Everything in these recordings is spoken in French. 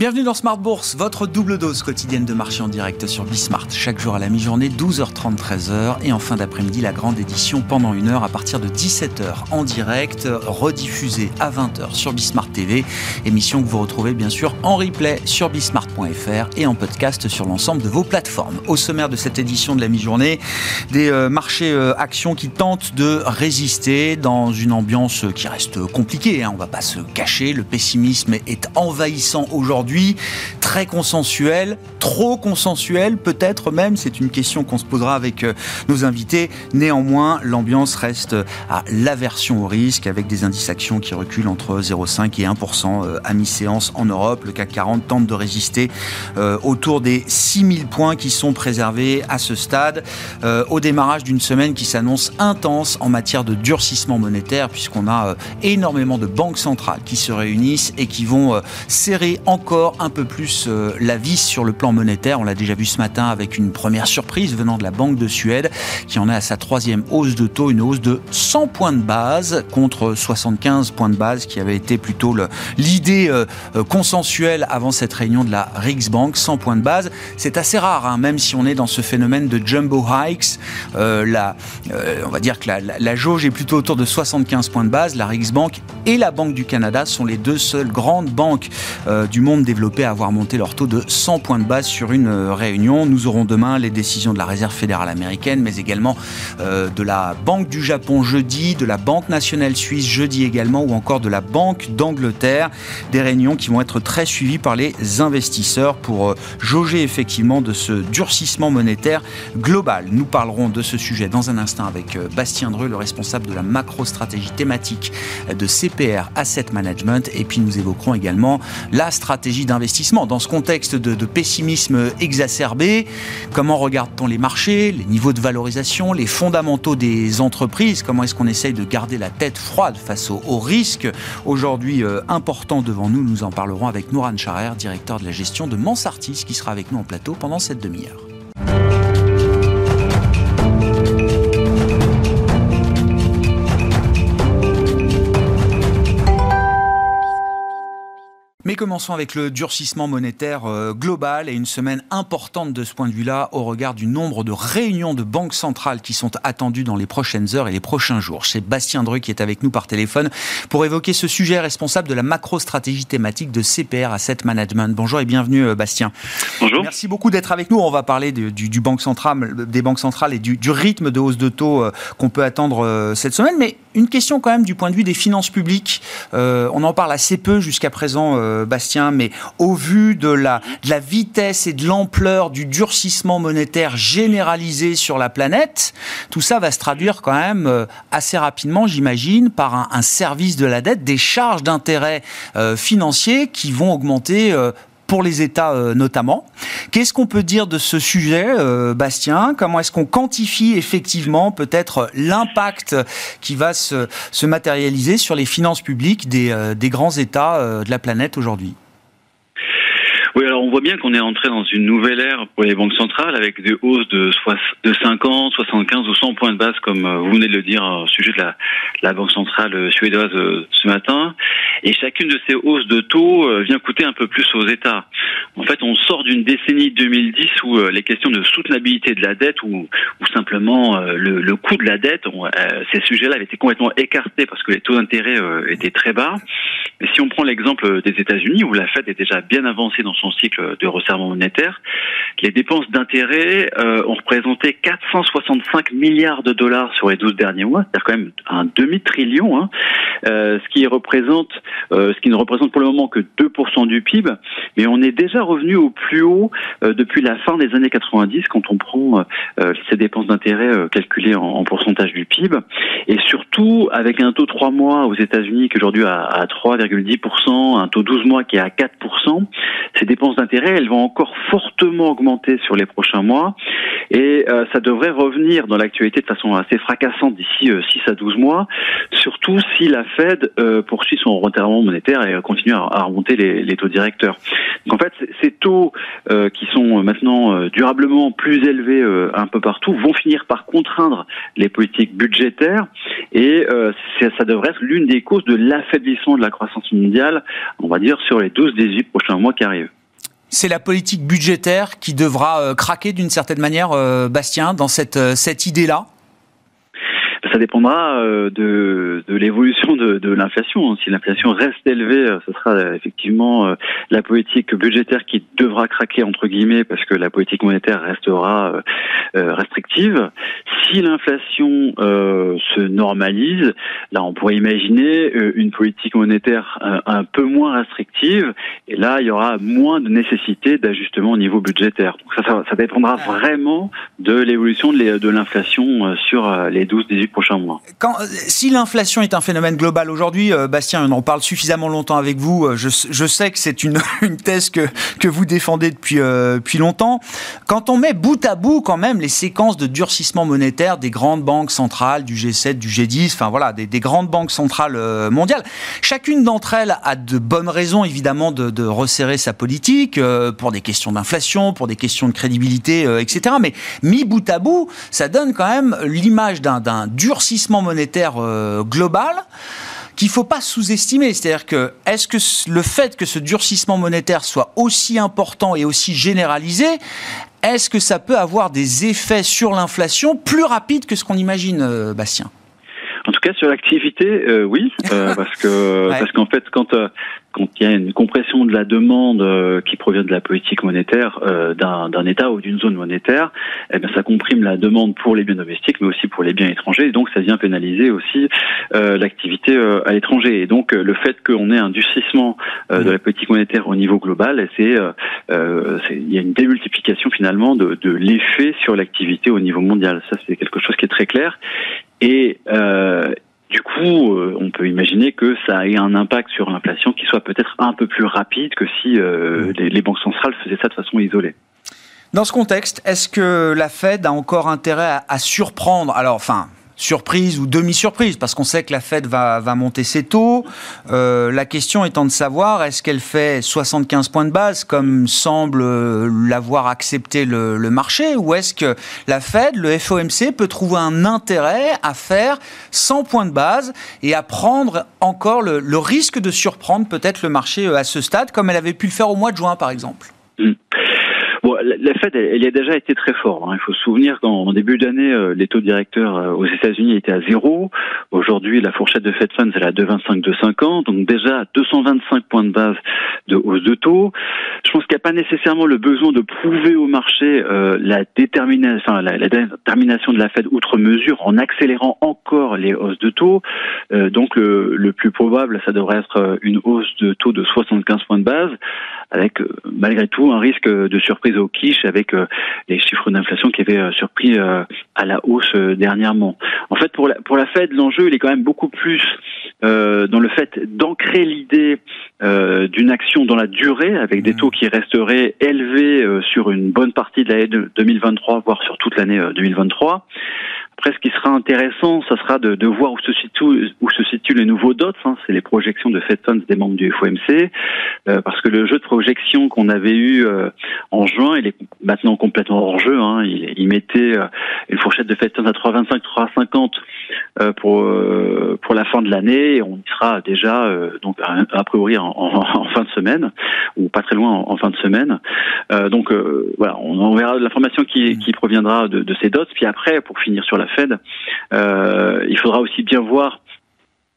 Bienvenue dans Smart Bourse, votre double dose quotidienne de marché en direct sur Bismart. Chaque jour à la mi-journée, 12h30, 13h. Et en fin d'après-midi, la grande édition pendant une heure à partir de 17h en direct, rediffusée à 20h sur Bismart TV. Émission que vous retrouvez bien sûr en replay sur bismart.fr et en podcast sur l'ensemble de vos plateformes. Au sommaire de cette édition de la mi-journée, des euh, marchés euh, actions qui tentent de résister dans une ambiance qui reste compliquée. Hein. On ne va pas se cacher, le pessimisme est envahissant aujourd'hui très consensuel, trop consensuel peut-être même, c'est une question qu'on se posera avec euh, nos invités. Néanmoins, l'ambiance reste à l'aversion au risque avec des indices actions qui reculent entre 0,5 et 1% euh, à mi-séance en Europe. Le CAC 40 tente de résister euh, autour des 6000 points qui sont préservés à ce stade au démarrage d'une semaine qui s'annonce intense en matière de durcissement monétaire puisqu'on a énormément de banques centrales qui se réunissent et qui vont serrer encore un peu plus euh, la vis sur le plan monétaire. On l'a déjà vu ce matin avec une première surprise venant de la Banque de Suède qui en est à sa troisième hausse de taux, une hausse de 100 points de base contre 75 points de base qui avait été plutôt l'idée euh, euh, consensuelle avant cette réunion de la Riksbank. 100 points de base, c'est assez rare, hein, même si on est dans ce phénomène de jumbo hikes. la, on va dire que la, la, jauge est plutôt autour de 75 points de base. La Riksbank et la Banque du Canada sont les deux seules grandes banques du monde développés à avoir monté leur taux de 100 points de base sur une euh, réunion. Nous aurons demain les décisions de la Réserve fédérale américaine, mais également euh, de la Banque du Japon jeudi, de la Banque nationale suisse jeudi également, ou encore de la Banque d'Angleterre. Des réunions qui vont être très suivies par les investisseurs pour euh, jauger effectivement de ce durcissement monétaire global. Nous parlerons de ce sujet dans un instant avec Bastien Dreux, le responsable de la macro-stratégie thématique de CPR Asset Management. Et puis nous évoquerons également la stratégie d'investissement. Dans ce contexte de, pessimisme exacerbé, comment regarde-t-on les marchés, les niveaux de valorisation, les fondamentaux des entreprises? Comment est-ce qu'on essaye de garder la tête froide face aux, risques aujourd'hui euh, importants devant nous Nous en parlerons avec Nouran Charer, directeur de la gestion de Mansartis, qui sera avec nous en plateau pendant cette demi-heure. Commençons avec le durcissement monétaire euh, global et une semaine importante de ce point de vue-là au regard du nombre de réunions de banques centrales qui sont attendues dans les prochaines heures et les prochains jours. C'est Bastien Dreux qui est avec nous par téléphone pour évoquer ce sujet responsable de la macro-stratégie thématique de CPR Asset Management. Bonjour et bienvenue euh, Bastien. Bonjour. Merci beaucoup d'être avec nous. On va parler du, du, banque centrale, des banques centrales et du, du rythme de hausse de taux euh, qu'on peut attendre cette semaine. Mais une question quand même du point de vue des finances publiques. on en parle assez peu jusqu'à présent euh, Mais au vu de la, vitesse et de l'ampleur du durcissement monétaire généralisé sur la planète, tout ça va se traduire quand même euh, assez rapidement, j'imagine, par un, service de la dette, des charges d'intérêt euh, financiers qui vont augmenter pour les États euh, notamment. Qu'est-ce qu'on peut dire de ce sujet, euh, Bastien? Comment est-ce qu'on quantifie effectivement peut-être l'impact qui va se, se, matérialiser sur les finances publiques des, euh, des grands États de la planète aujourd'hui? Oui, alors on voit bien qu'on est entré dans une nouvelle ère pour les banques centrales avec des hausses de, de 50, 75 ou 100 points de base, comme euh, vous venez de le dire au sujet de la, Banque centrale euh, suédoise euh, ce matin. Et chacune de ces hausses de taux vient coûter un peu plus aux États. En fait, on sort d'une décennie 2010 où les questions de soutenabilité de la dette ou, simplement le, le, coût de la dette, ces sujets-là avaient été complètement écartés parce que les taux d'intérêt étaient très bas. Mais si on prend l'exemple des États-Unis où la Fed est déjà bien avancée dans son cycle de resserrement monétaire, les dépenses d'intérêt euh, ont représenté 465 milliards de dollars sur les 12 derniers mois, c'est-à-dire quand même un demi-trillion, hein, euh, ce qui représente, euh, ce qui ne représente pour le moment que 2% du PIB, mais on est déjà revenu au plus haut depuis la fin des années 90 quand on prend ces dépenses d'intérêt calculées en, pourcentage du PIB, et surtout avec un taux 3 mois aux États-Unis qui aujourd'hui à, à 3,10%, un taux 12 mois qui est à 4%, ces dépenses d'intérêt, elles vont encore fortement augmenter sur les prochains mois et euh, ça devrait revenir dans l'actualité de façon assez fracassante d'ici 6 euh, à 12 mois, surtout si la Fed euh, poursuit son retirement monétaire et continue à, remonter les, les, taux directeurs. Donc en fait, ces taux qui sont maintenant durablement plus élevés un peu partout vont finir par contraindre les politiques budgétaires et ça devrait être l'une des causes de l'affaiblissement de la croissance mondiale, on va dire, sur les 12-18 prochains mois qui arrivent c'est la politique budgétaire qui devra craquer d'une certaine manière, Bastien, dans cette, cette idée-là ça dépendra euh, de, de l'évolution de, de l'inflation. Si l'inflation reste élevée, euh, ce sera euh, effectivement la politique budgétaire qui devra craquer entre guillemets parce que la politique monétaire restera restrictive. Si l'inflation se normalise, là on pourrait imaginer une politique monétaire un, peu moins restrictive et là il y aura moins de nécessité d'ajustement au niveau budgétaire. Donc ça, ça, dépendra vraiment de l'évolution de l'inflation sur les 12-18 prochains mois. Quand, si l'inflation est un phénomène global aujourd'hui, euh, Bastien, on en parle suffisamment longtemps avec vous. Euh, je, sais que c'est une, thèse que, que vous défendez depuis, euh, depuis longtemps. Quand on met bout à bout quand même les séquences de durcissement monétaire des grandes banques centrales, du G7, du G10, enfin voilà, des, des grandes banques centrales mondiales, chacune d'entre elles a de bonnes raisons évidemment de, de resserrer sa politique pour des questions d'inflation, pour des questions de crédibilité, etc. Mais mis bout à bout, ça donne quand même l'image d'un durcissement monétaire euh, global qu'il faut pas sous-estimer. C'est-à-dire que est-ce que le fait que ce durcissement monétaire soit aussi important et aussi généralisé, est-ce que ça peut avoir des effets sur l'inflation plus rapides que ce qu'on imagine, euh, Bastien? En tout cas, sur l'activité, euh, oui, parce que parce qu'en fait, quand quand il y a une compression de la demande euh, qui provient de la politique monétaire euh, d'un État ou d'une zone monétaire, eh bien, ça comprime la demande pour les biens domestiques, mais aussi pour les biens étrangers, et donc ça vient pénaliser aussi euh, l'activité à l'étranger. Et donc le fait qu'on ait un durcissement de la politique monétaire au niveau global, c'est il y a une démultiplication finalement de, de l'effet sur l'activité au niveau mondial. Ça, c'est quelque chose qui est très clair. Et du coup, euh, on peut imaginer que ça ait un impact sur l'inflation qui soit peut-être un peu plus rapide que si euh, les, banques centrales faisaient ça de façon isolée. Dans ce contexte, est-ce que la Fed a encore intérêt à, à surprendre? Alors, enfin, surprise ou demi-surprise, parce qu'on sait que la Fed va, monter ses taux. Euh, la question étant de savoir, est-ce qu'elle fait 75 points de base, comme semble l'avoir accepté le, marché, ou est-ce que la Fed, le FOMC, peut trouver un intérêt à faire 100 points de base et à prendre encore le, risque de surprendre peut-être le marché à ce stade, comme elle avait pu le faire au mois de juin, par exemple? Mmh la Fed, elle, y a déjà été très fort. Hein. Il faut se souvenir qu'en début d'année, euh, les taux directeurs euh, aux États-Unis étaient à zéro. Aujourd'hui, la fourchette de Fed Funds, elle est à 2,25, 2,50. Donc déjà, 225 points de base de hausse de taux. Je pense qu'il n'y a pas nécessairement le besoin de prouver au marché euh, la, détermination, la, détermination de la Fed outre mesure en accélérant encore les hausses de taux. donc le, le plus probable, ça devrait être une hausse de taux de 75 points de base avec malgré tout un risque de surprise au quiche avec euh, les chiffres d'inflation qui avaient euh, surpris euh, à la hausse dernièrement. En fait, pour la, pour la Fed, l'enjeu, il est quand même beaucoup plus dans le fait d'ancrer l'idée d'une action dans la durée avec des mmh. taux qui resteraient élevés sur une bonne partie de l'année 2023, voire sur toute l'année 2023. Après, ce qui sera intéressant, ça sera de, de voir où se situent où se situent les nouveaux dots. Hein, c'est les projections de Fed Funds des membres du FOMC, euh, parce que le jeu de projection qu'on avait eu euh, en juin, il est maintenant complètement hors jeu. Hein, il, il, mettait euh, une fourchette de Fed Funds à 3,25, 3,50 pour pour la fin de l'année, on y sera déjà donc a, priori en, en, fin de semaine ou pas très loin en, fin de semaine. donc voilà, on, on verra l'information qui, qui proviendra de, de ces dots. Puis après, pour finir sur la Fed. Euh, il faudra aussi bien voir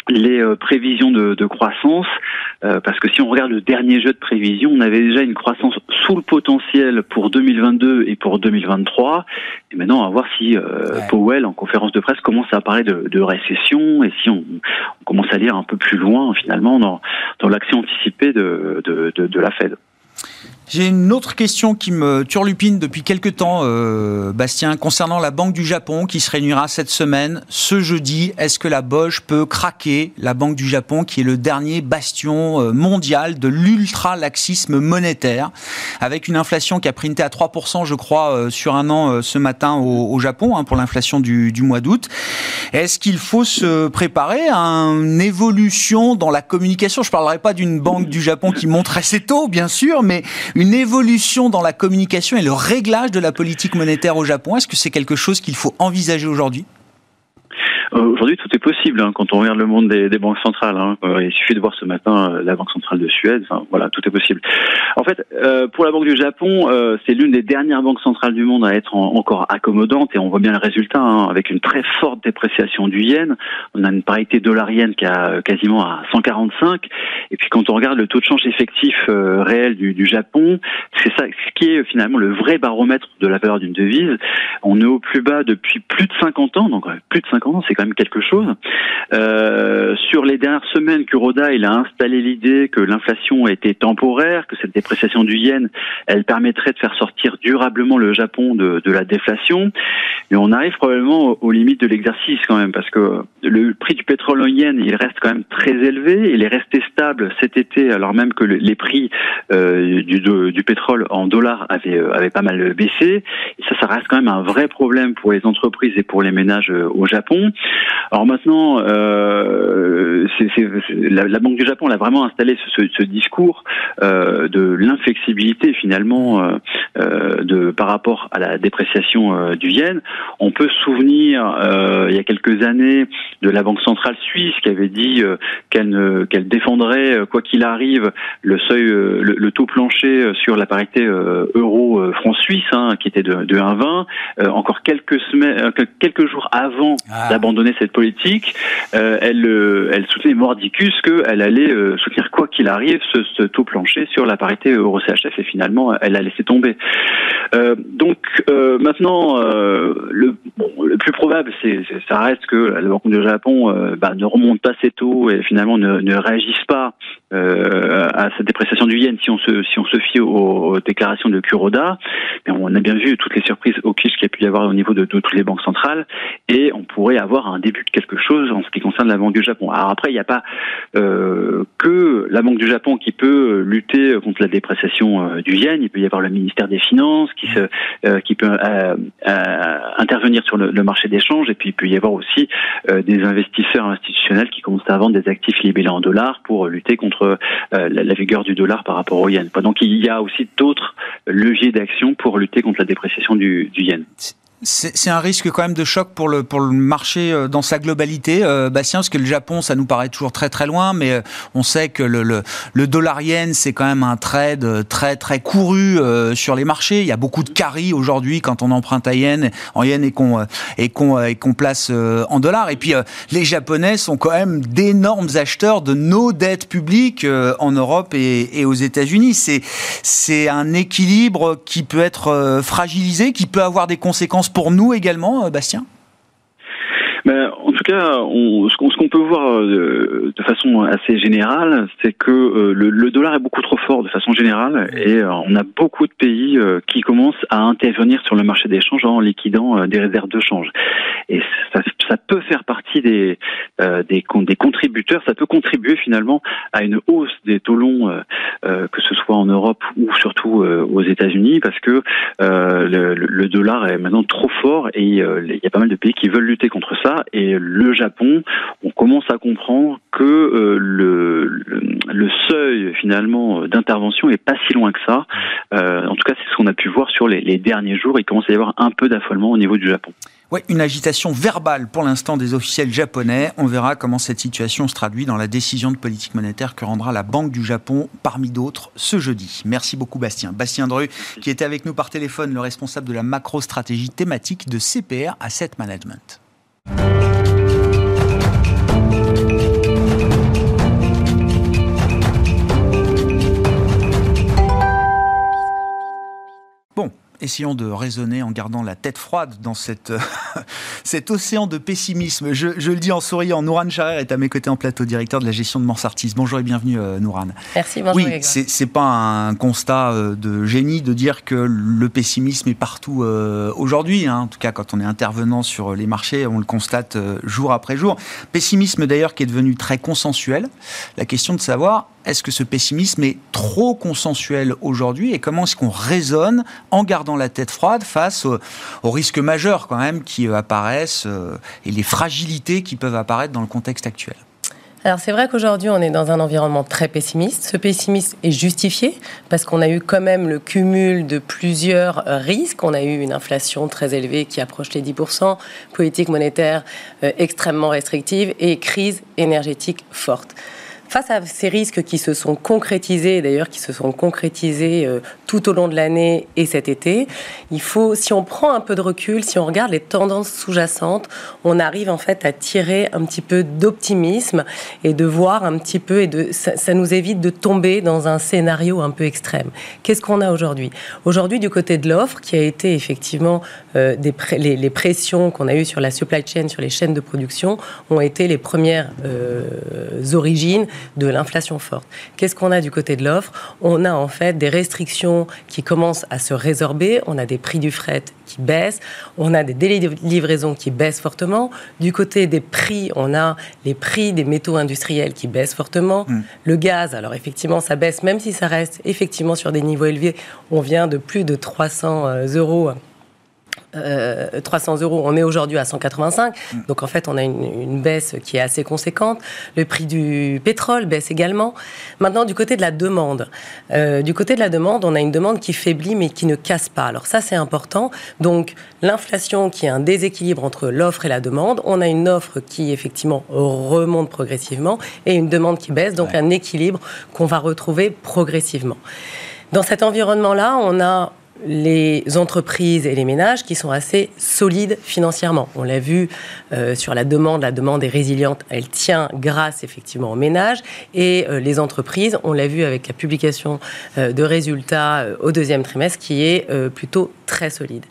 les euh, prévisions de, croissance, euh, parce que si on regarde le dernier jeu de prévision, on avait déjà une croissance sous le potentiel pour 2022 et pour 2023. Et maintenant, on va voir si Powell, en conférence de presse, commence à parler de, récession et si on, commence à lire un peu plus loin, finalement, dans, dans l'action anticipée de, de la Fed. J'ai une autre question qui me turlupine depuis quelques temps, euh, Bastien, concernant la Banque du Japon qui se réunira cette semaine, ce jeudi. Est-ce que la Bosch peut craquer la Banque du Japon, qui est le dernier bastion euh, mondial de l'ultra-laxisme monétaire, avec une inflation qui a printé à 3%, je crois, euh, sur un an ce matin au, Japon, hein, pour l'inflation du, mois d'août? Est-ce qu'il faut se préparer à une évolution dans la communication? Je ne parlerai pas d'une Banque du Japon qui monterait ses taux, bien sûr, mais une évolution dans la communication et le réglage de la politique monétaire au Japon Est-ce que c'est quelque chose qu'il faut envisager aujourd'hui? Aujourd'hui, tout est possible hein, quand on regarde le monde des, banques centrales. Hein. il suffit de voir ce matin la Banque centrale de Suède. Enfin, voilà, tout est possible. En fait, pour la Banque du Japon, c'est l'une des dernières banques centrales du monde à être encore accommodante et on voit bien le résultat hein, avec une très forte dépréciation du yen. On a une parité dollar-yen qui a quasiment à 145. Et puis quand on regarde le taux de change effectif réel du, du Japon, c'est ça, ce qui est finalement le vrai baromètre de la valeur d'une devise. On est au plus bas depuis plus de 50 ans, donc plus de 50 ans, c'est même quelque chose. Euh, sur les dernières semaines, Kuroda, il a installé l'idée que l'inflation était temporaire, que cette dépréciation du yen, elle permettrait de faire sortir durablement le Japon de, la déflation. Mais on arrive probablement aux limites de l'exercice quand même, parce que le prix du pétrole en yen, il reste quand même très élevé. Il est resté stable cet été, alors même que les prix euh, du, pétrole en dollars avaient, euh, avaient pas mal baissé. Ça, ça reste quand même un vrai problème pour les entreprises et pour les ménages au Japon. Alors maintenant, euh, la, la, Banque du Japon a vraiment installé ce, ce discours euh, de l'inflexibilité finalement euh, de par rapport à la dépréciation du yen. On peut se souvenir il y a quelques années de la Banque centrale suisse qui avait dit qu'elle, qu'elle défendrait quoi qu'il arrive le seuil, le, taux plancher sur la parité euro-franc suisse, hein, qui était de, de 1,20. encore quelques semaines, quelques jours avant ah. D'abandonner cette politique, euh, elle, euh, elle soutenait mordicus qu'elle allait euh, soutenir quoi qu'il arrive ce, ce, taux plancher sur la parité euro-CHF et finalement elle a laissé tomber. donc maintenant, le, le, plus probable, c'est ça reste que la Banque du Japon bah, ne remonte pas ses taux et finalement ne, ne réagisse pas à cette dépréciation du yen si on se si on se fie aux, déclarations de Kuroda. Mais on a bien vu toutes les surprises au qu'il y a pu y avoir au niveau de, de toutes les banques centrales et on pourrait avoir un début de quelque chose en ce qui concerne la Banque du Japon. Alors après, il n'y a pas euh, que la Banque du Japon qui peut lutter contre la dépréciation euh, du yen. Il peut y avoir le ministère des Finances qui, se, euh, qui peut euh, intervenir sur le, marché d'échange. Et puis il peut y avoir aussi des investisseurs institutionnels qui commencent à vendre des actifs libellés en dollars pour lutter contre la, la, vigueur du dollar par rapport au yen. Donc il y a aussi d'autres leviers d'action pour lutter contre la dépréciation du yen. C'est un risque quand même de choc pour le, pour le marché euh, dans sa globalité, euh, Bastien, parce que le Japon, ça nous paraît toujours très très loin, mais euh, on sait que le, le, le dollar yen, c'est quand même un trade très très couru sur les marchés. Il y a beaucoup de carry aujourd'hui quand on emprunte à yen, en yen et qu'on et qu'on qu'on place en dollars. Et puis les Japonais sont quand même d'énormes acheteurs de nos dettes publiques en Europe et, et aux États-Unis. C'est un équilibre qui peut être fragilisé, qui peut avoir des conséquences pour nous également, euh, Bastien? Ben, en tout cas, on, ce qu'on peut voir euh, de façon assez générale, c'est que euh, le, dollar est beaucoup trop fort de façon générale et on a beaucoup de pays qui commencent à intervenir sur le marché des changes en liquidant des réserves de change. Et ça, ça peut faire partie des, des, des contributeurs, ça peut contribuer finalement à une hausse des taux longs, que ce soit en Europe ou surtout aux États-Unis, parce que le, le, dollar est maintenant trop fort et il y a pas mal de pays qui veulent lutter contre ça et le Japon, on commence à comprendre que euh, le, le, seuil finalement d'intervention est pas si loin que ça. Euh, en tout cas, c'est ce qu'on a pu voir sur les, les derniers jours. Il commence à y avoir un peu d'affolement au niveau du Japon. Oui, une agitation verbale pour l'instant des officiels japonais. On verra comment cette situation se traduit dans la décision de politique monétaire que rendra la Banque du Japon, parmi d'autres, ce jeudi. Merci beaucoup, Bastien. Bastien Dru, qui était avec nous par téléphone, le responsable de la macro-stratégie thématique de CPR Asset Management. Bon, essayons de raisonner en gardant la tête froide dans cette, cet océan de pessimisme. Je, le dis en souriant, Nouran Charer est à mes côtés en plateau, directeur de la gestion de Mansartis. Bonjour et bienvenue, euh, Nouran. Merci, bonjour. Oui, c'est pas un constat euh, de génie de dire que le pessimisme est partout euh, aujourd'hui. Hein. En tout cas, quand on est intervenant sur les marchés, on le constate jour après jour. Pessimisme d'ailleurs qui est devenu très consensuel. La question de savoir est-ce que ce pessimisme est trop consensuel aujourd'hui et comment est-ce qu'on raisonne en gardant la tête froide face aux, risques majeurs quand même qui euh, apparaissent euh, et les fragilités qui peuvent apparaître dans le contexte actuel alors c'est vrai qu'aujourd'hui on est dans un environnement très pessimiste. Ce pessimisme est justifié parce qu'on a eu quand même le cumul de plusieurs risques. On a eu une inflation très élevée qui approche les 10%, politique monétaire euh, extrêmement restrictive et crise énergétique forte. Face à ces risques qui se sont concrétisés, d'ailleurs qui se sont concrétisés euh, tout au long de l'année et cet été, il faut, si on prend un peu de recul, si on regarde les tendances sous-jacentes, on arrive en fait à tirer un petit peu d'optimisme et de voir un petit peu et de ça, nous évite de tomber dans un scénario un peu extrême. Qu'est-ce qu'on a aujourd'hui? Aujourd'hui, du côté de l'offre, qui a été effectivement euh, des les, pressions qu'on a eues sur la supply chain, sur les chaînes de production, ont été les premières euh, origines de l'inflation forte. Qu'est-ce qu'on a du côté de l'offre? On a en fait des restrictions qui commencent à se résorber, on a des prix du fret qui baissent, on a des délais de livraison qui baissent fortement. Du côté des prix, on a les prix des métaux industriels qui baissent fortement. Hmm. Le gaz, alors effectivement, ça baisse, même si ça reste effectivement sur des niveaux élevés. On vient de plus de 300 euh, euros 300 euh, euros, on est aujourd'hui à 185. Mm. Donc en fait, on a une, baisse qui est assez conséquente. Le prix du pétrole baisse également. Maintenant, du côté de la demande, euh, du côté de la demande, on a une demande qui faiblit mais qui ne casse pas. Alors ça, c'est important. Donc l'inflation qui est un déséquilibre entre l'offre et la demande. On a une offre qui effectivement remonte progressivement et une demande qui baisse. Donc un équilibre qu'on va retrouver progressivement. Dans cet environnement-là, on a les entreprises et les ménages qui sont assez solides financièrement. On l'a vu euh, sur la demande, la demande est résiliente, elle tient grâce effectivement aux ménages et euh, les entreprises, on l'a vu avec la publication euh, de résultats au deuxième trimestre qui est plutôt très solide.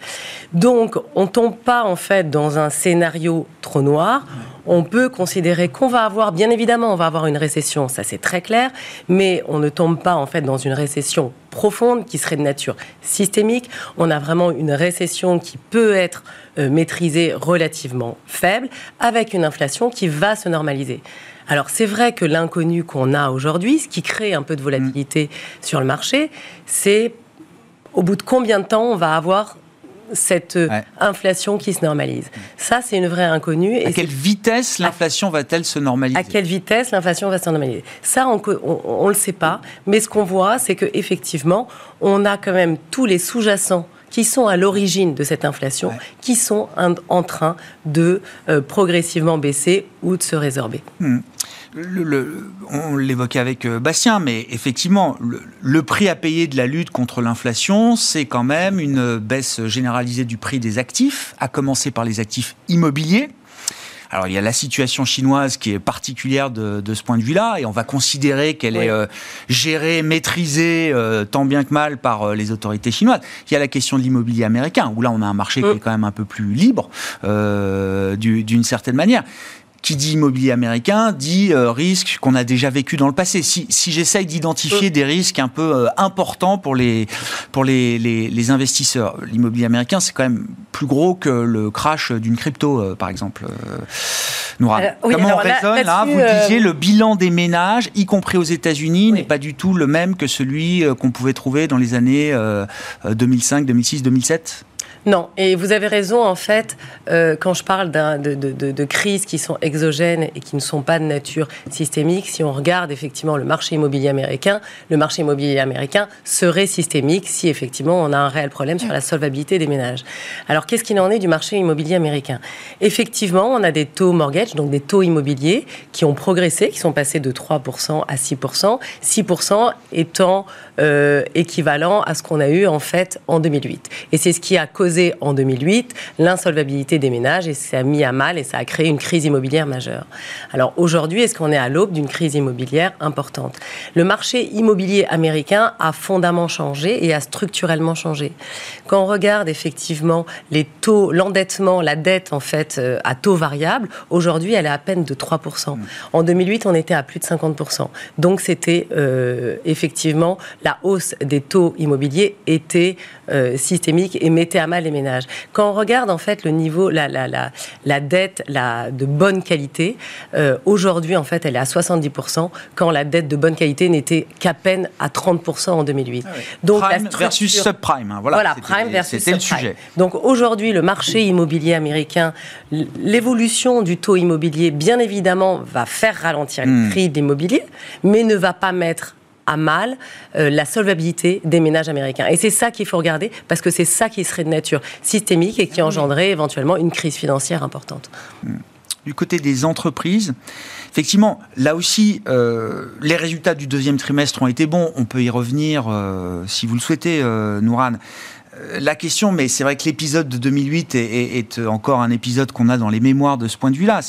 Donc on tombe pas en fait dans un scénario trop noir. On peut considérer qu'on va avoir, bien évidemment, on va avoir une récession, ça c'est très clair, mais on ne tombe pas en fait dans une récession profonde qui serait de nature systémique. On a vraiment une récession qui peut être euh, maîtrisée relativement faible, avec une inflation qui va se normaliser. Alors c'est vrai que l'inconnu qu'on a aujourd'hui, ce qui crée un peu de volatilité sur le marché, c'est au bout de combien de temps on va avoir cette euh, inflation qui se normalise. Ça, c'est une vraie inconnue. Et à quelle vitesse l'inflation va-t-elle se normaliser À quelle vitesse l'inflation va se normaliser? Ça, on ne le sait pas. Mais ce qu'on voit, c'est qu'effectivement, on a quand même tous les sous-jacents qui sont à l'origine de cette inflation, qui sont en train de euh, progressivement baisser ou de se résorber. Hmm on l'évoquait avec euh, Bastien, mais effectivement, le, prix à payer de la lutte contre l'inflation, c'est quand même une baisse généralisée du prix des actifs, à commencer par les actifs immobiliers. Alors il y a la situation chinoise qui est particulière de, ce point de vue-là, et on va considérer qu'elle est euh, gérée, maîtrisée euh, tant bien que mal par les autorités chinoises. Il y a la question de l'immobilier américain, où là on a un marché qui est quand même un peu plus libre d'une certaine manière qui dit immobilier américain dit euh, risque qu'on a déjà vécu dans le passé. Si, si j'essaye d'identifier mm. des risques un peu euh, importants pour les, pour les, les, investisseurs, l'immobilier américain, c'est quand même plus gros que le crash d'une crypto, euh, par exemple. Noura. Comment on raisonne là, Vous disiez le bilan des ménages, y compris aux États-Unis, n'est pas du tout le même que celui qu'on pouvait trouver dans les années 2005, 2006, 2007 non, et vous avez raison, en fait, euh, quand je parle de, crises qui sont exogènes et qui ne sont pas de nature systémique, si on regarde effectivement le marché immobilier américain, le marché immobilier américain serait systémique si effectivement on a un réel problème sur la solvabilité des ménages. Alors qu'est-ce qu'il en est du marché immobilier américain? Effectivement, on a des taux mortgage, donc des taux immobiliers qui ont progressé, qui sont passés de 3% à 6%, 6% étant euh, équivalent à ce qu'on a eu en fait en 2008. Et c'est ce qui a causé en 2008 l'insolvabilité des ménages et ça a mis à mal et ça a créé une crise immobilière majeure. Alors aujourd'hui, est-ce qu'on est à l'aube d'une crise immobilière importante? Le marché immobilier américain a fondamentalement changé et a structurellement changé. Quand on regarde effectivement les taux, l'endettement, la dette en fait euh, à taux variable, aujourd'hui elle est à peine de 3%. Mmh. En 2008, on était à plus de 50%. Donc c'était euh, effectivement la hausse des taux immobiliers était euh, systémique et mettait à mal les ménages. Quand on regarde en fait le niveau, la, la, la, la dette la, de bonne qualité, euh, aujourd'hui en fait elle est à 70%, quand la dette de bonne qualité n'était qu'à peine à 30% en 2008. Ah Donc prime la structure... versus subprime, hein, voilà, voilà prime versus subprime. le sujet. Donc aujourd'hui le marché immobilier américain, l'évolution du taux immobilier bien évidemment va faire ralentir le hmm. prix de l'immobilier, mais ne va pas mettre à mal euh, la solvabilité des ménages américains. Et c'est ça qu'il faut regarder, parce que c'est ça qui serait de nature systémique et qui ah engendrerait éventuellement une crise financière importante. Hmm. Du côté des entreprises, effectivement, là aussi, euh, les résultats du deuxième trimestre ont été bons. On peut y revenir euh, si vous le souhaitez, Nourane la question, mais c'est vrai que l'épisode de 2008 est, est, encore un épisode qu'on a dans les mémoires de ce point de vue-là.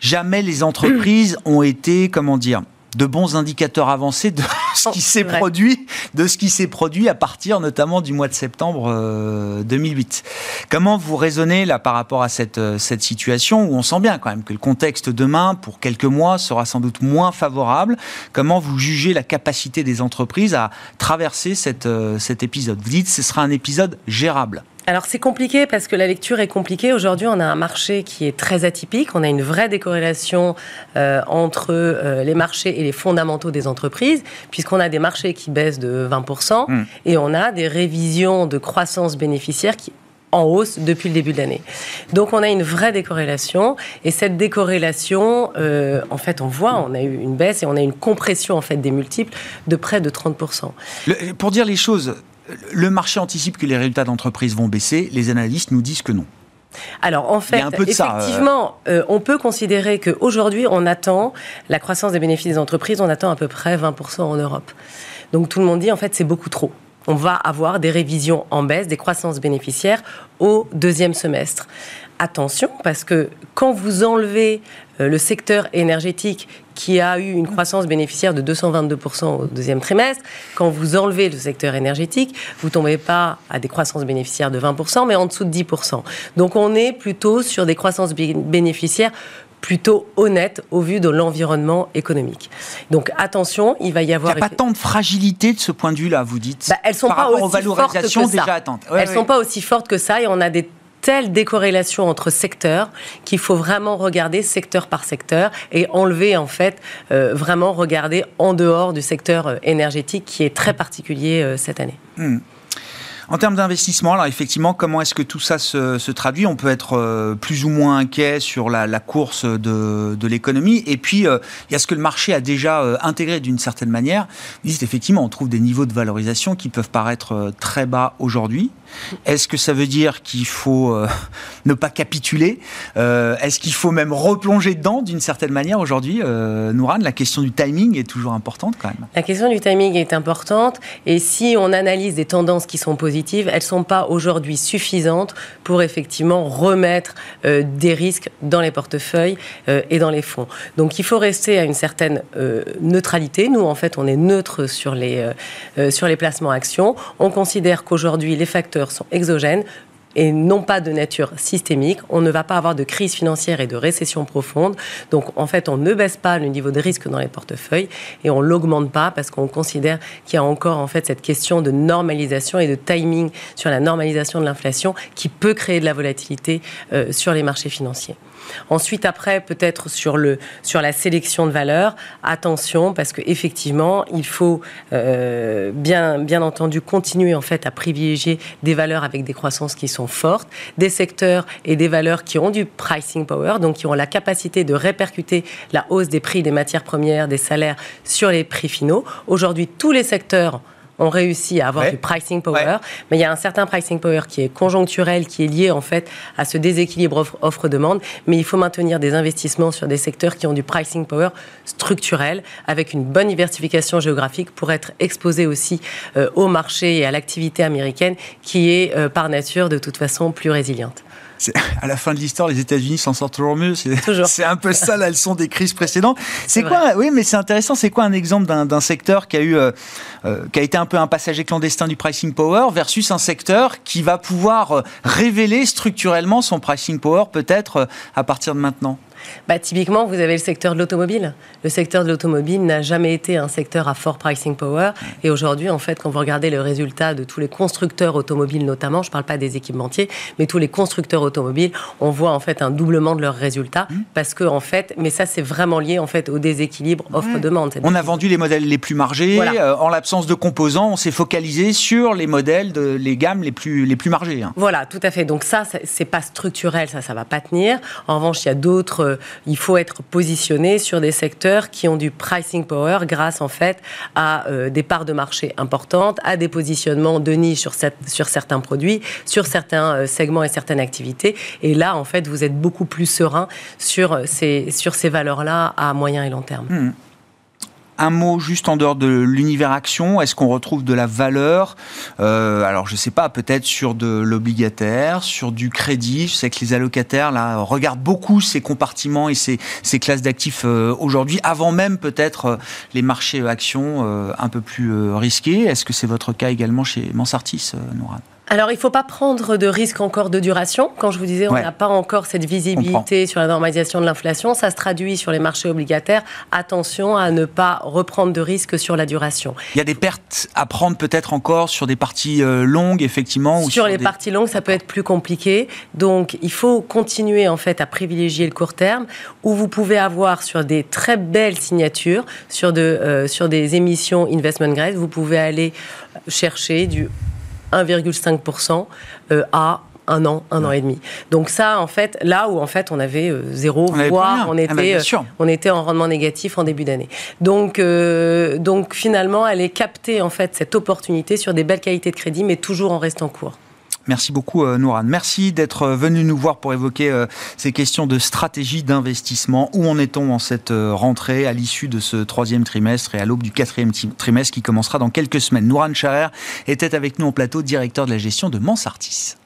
Jamais les entreprises ont été, comment dire, de bons indicateurs avancés de ce qui s'est produit, de ce qui s'est produit à partir notamment du mois de septembre 2008. Euh, Comment vous raisonnez là par rapport à cette, euh, cette situation où on sent bien quand même que le contexte demain, pour quelques mois, sera sans doute moins favorable? Comment vous jugez la capacité des entreprises à traverser cette, euh, cet épisode? Vous dites que ce sera un épisode gérable alors c'est compliqué parce que la lecture est compliquée. Aujourd'hui, on a un marché qui est très atypique. On a une vraie décorrélation euh, entre euh, les marchés et les fondamentaux des entreprises, puisqu'on a des marchés qui baissent de 20% hmm. et on a des révisions de croissance bénéficiaire qui en hausse depuis le début de l'année. Donc on a une vraie décorrélation et cette décorrélation, euh, en fait, on voit, on a eu une baisse et on a une compression en fait des multiples de près de 30%. pour dire les choses, le marché anticipe que les résultats d'entreprise vont baisser, les analystes nous disent que non. Alors en fait, effectivement, euh, on peut considérer qu'aujourd'hui, on attend la croissance des bénéfices des entreprises, on attend à peu près 20% en Europe. Donc tout le monde dit en fait c'est beaucoup trop. On va avoir des révisions en baisse, des croissances bénéficiaires au deuxième semestre. Attention, parce que quand vous enlevez euh, le secteur énergétique qui a eu une croissance bénéficiaire de 222% au deuxième trimestre. Quand vous enlevez le secteur énergétique, vous tombez pas à des croissances bénéficiaires de 20%, mais en dessous de 10%. Donc on est plutôt sur des croissances bénéficiaires plutôt honnêtes au vu de l'environnement économique. Donc attention, il va y avoir. Il n'y a pas tant de fragilité de ce point de vue-là, vous dites. Bah, elles sont par pas rapport aussi aux valorisations déjà attentes. elles ne sont pas aussi fortes que ça et on a des telle décorrélation entre secteurs qu'il faut vraiment regarder secteur par secteur et enlever en fait euh, vraiment regarder en dehors du secteur euh, énergétique qui est très particulier euh, cette année. Hmm. En termes d'investissement, alors effectivement, comment est-ce que tout ça se, traduit? On peut être plus ou moins inquiet sur la, course de, l'économie. Et puis, il y a ce que le marché a déjà intégré d'une certaine manière. Vous dites effectivement, on trouve des niveaux de valorisation qui peuvent paraître très bas aujourd'hui. Est-ce que ça veut dire qu'il faut ne pas capituler Est-ce qu'il faut même replonger dedans d'une certaine manière aujourd'hui Nourane, la question du timing est toujours importante quand même. La question du timing est importante. Et si on analyse des tendances qui sont positives, elles ne sont pas aujourd'hui suffisantes pour effectivement remettre euh, des risques dans les portefeuilles euh, et dans les fonds. Donc il faut rester à une certaine euh, neutralité. Nous, en fait, on est neutre sur les, sur les placements actions. On considère qu'aujourd'hui, les facteurs sont exogènes et non pas de nature systémique. On ne va pas avoir de crise financière et de récession profonde. Donc, en fait, on ne baisse pas le niveau de risque dans les portefeuilles et on l'augmente pas parce qu'on considère qu'il y a encore, en fait, cette question de normalisation et de timing sur la normalisation de l'inflation qui peut créer de la volatilité euh, sur les marchés financiers. Ensuite, après, peut-être sur, sur la sélection de valeurs, attention, parce qu'effectivement, il faut euh, bien, bien entendu continuer en fait à privilégier des valeurs avec des croissances qui sont fortes, des secteurs et des valeurs qui ont du pricing power, donc qui ont la capacité de répercuter la hausse des prix des matières premières, des salaires sur les prix finaux. Aujourd'hui, tous les secteurs ont réussi à avoir du pricing power, mais il y a un certain pricing power qui est conjoncturel, qui est lié en fait à ce déséquilibre offre-demande, mais il faut maintenir des investissements sur des secteurs qui ont du pricing power structurel, avec une bonne diversification géographique pour être exposé aussi euh, au marché et à l'activité américaine qui est euh, par nature de toute façon plus résiliente à la fin de l'histoire, les États-Unis s'en sortent toujours mieux. C'est un peu ça la leçon des crises précédentes. C'est quoi Oui, mais c'est intéressant. C'est quoi un exemple d'un secteur qui a eu, euh, euh, qui a été un peu un passager clandestin du pricing power versus un secteur qui va pouvoir euh, révéler structurellement son pricing power peut-être à partir de maintenant? Bah, Typiquement, vous avez le secteur de l'automobile. Le secteur de l'automobile n'a jamais été un secteur à fort pricing power. Et aujourd'hui, en fait, quand vous regardez le résultat de tous les constructeurs automobiles notamment, je ne parle pas des équipementiers, mais tous les constructeurs automobiles, on voit en fait un doublement de leurs résultats. Mmh. Parce que, en fait, mais ça, c'est vraiment lié en fait au déséquilibre offre-demande. On a vendu les modèles les plus margés. Euh, en l'absence de composants, on s'est focalisé sur les modèles, de, les gammes les plus, les plus margées. Hein. Voilà, tout à fait. Donc ça, c'est pas structurel, ça, ça va pas tenir. En revanche, il y a d'autres. Euh, il faut être positionné sur des secteurs qui ont du pricing power grâce en fait à euh, des parts de marché importantes, à des positionnements de niche sur, certains produits, sur certains segments et certaines activités. Et là, en fait, vous êtes beaucoup plus serein sur ces, sur ces valeurs-là à moyen et long terme. Hmm. Un mot juste en dehors de l'univers action, est-ce qu'on retrouve de la valeur? Euh, Alors je ne sais pas, peut-être sur de l'obligataire, sur du crédit. Je sais que les allocataires regardent beaucoup ces compartiments et ces, ces classes d'actifs euh, aujourd'hui, avant même peut-être euh, les marchés actions un peu plus risqués. Est-ce que c'est votre cas également chez Mansartis, Nourad? Alors, il ne faut pas prendre de risque encore de duration. Quand je vous disais, on n'a pas encore cette visibilité sur la normalisation de l'inflation, ça se traduit sur les marchés obligataires. Attention à ne pas reprendre de risque sur la duration. Il y a des pertes à prendre peut-être encore sur des parties euh, longues, effectivement. Ou sur, les parties longues, ça peut être plus compliqué. Donc, il faut continuer en fait à privilégier le court terme, où vous pouvez avoir sur des très belles signatures, sur, de, euh, sur des émissions investment grade, vous pouvez aller chercher du 1,5% euh, à un an, un an et demi. Donc ça, en fait, là où en fait on avait euh, zéro, voire on ah bah, était, euh, on était en rendement négatif en début d'année. Donc, donc finalement, elle est captée en fait cette opportunité sur des belles qualités de crédit, mais toujours en restant court. Merci beaucoup, euh, Nouran. Merci d'être euh, venu nous voir pour évoquer euh, ces questions de stratégie d'investissement. Où en est-on en cette rentrée à l'issue de ce troisième trimestre et à l'aube du quatrième trimestre qui commencera dans quelques semaines? Nouran Charer était avec nous en plateau, directeur de la gestion de Mansartis.